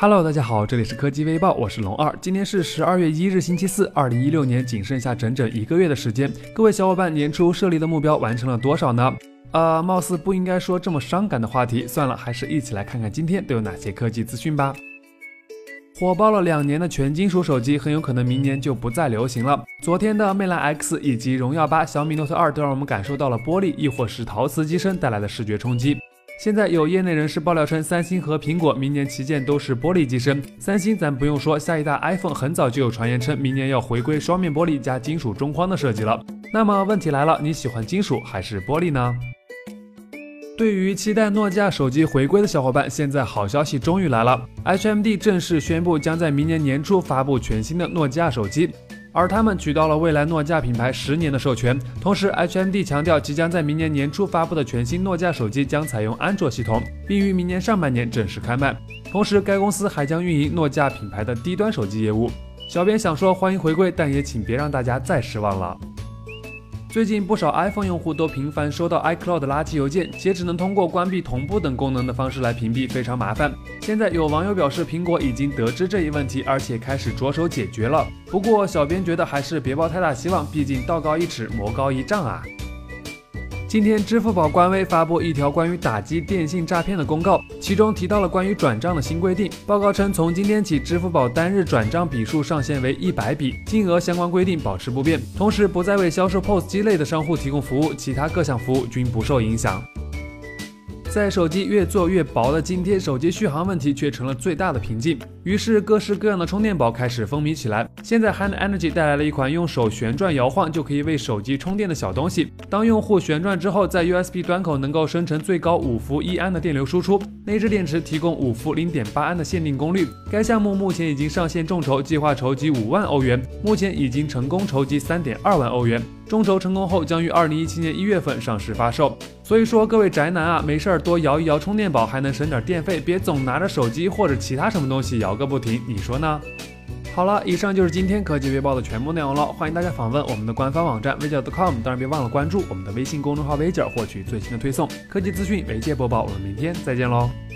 Hello，大家好，这里是科技微报，我是龙二。今天是十二月一日，星期四，二零一六年仅剩下整整一个月的时间。各位小伙伴，年初设立的目标完成了多少呢？呃，貌似不应该说这么伤感的话题，算了，还是一起来看看今天都有哪些科技资讯吧。火爆了两年的全金属手机，很有可能明年就不再流行了。昨天的魅蓝 X 以及荣耀八、小米 Note 二都让我们感受到了玻璃亦或是陶瓷机身带来的视觉冲击。现在有业内人士爆料称，三星和苹果明年旗舰都是玻璃机身。三星咱不用说，下一代 iPhone 很早就有传言称明年要回归双面玻璃加金属中框的设计了。那么问题来了，你喜欢金属还是玻璃呢？对于期待诺基亚手机回归的小伙伴，现在好消息终于来了，HMD 正式宣布将在明年年初发布全新的诺基亚手机。而他们取到了未来诺基亚品牌十年的授权，同时 HMD 强调，即将在明年年初发布的全新诺基亚手机将采用安卓系统，并于明年上半年正式开卖。同时，该公司还将运营诺基亚品牌的低端手机业务。小编想说欢迎回归，但也请别让大家再失望了。最近不少 iPhone 用户都频繁收到 iCloud 垃圾邮件，且只能通过关闭同步等功能的方式来屏蔽，非常麻烦。现在有网友表示，苹果已经得知这一问题，而且开始着手解决了。不过，小编觉得还是别抱太大希望，毕竟道高一尺，魔高一丈啊。今天，支付宝官微发布一条关于打击电信诈骗的公告，其中提到了关于转账的新规定。报告称，从今天起，支付宝单日转账笔数上限为一百笔，金额相关规定保持不变，同时不再为销售 POS 机类的商户提供服务，其他各项服务均不受影响。在手机越做越薄的今天，手机续航问题却成了最大的瓶颈。于是，各式各样的充电宝开始风靡起来。现在，Hand Energy 带来了一款用手旋转摇晃就可以为手机充电的小东西。当用户旋转之后，在 USB 端口能够生成最高五伏一安的电流输出，内置电池提供五伏零点八安的限定功率。该项目目前已经上线众筹，计划筹集五万欧元，目前已经成功筹集三点二万欧元。众筹成功后，将于二零一七年一月份上市发售。所以说，各位宅男啊，没事儿多摇一摇充电宝，还能省点电费，别总拿着手机或者其他什么东西摇个不停，你说呢？好了，以上就是今天科技微报的全部内容了。欢迎大家访问我们的官方网站微姐 .com，当然别忘了关注我们的微信公众号微姐，获取最新的推送科技资讯，媒介播报。我们明天再见喽。